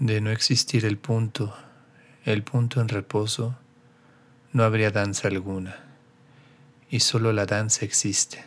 De no existir el punto, el punto en reposo, no habría danza alguna, y solo la danza existe.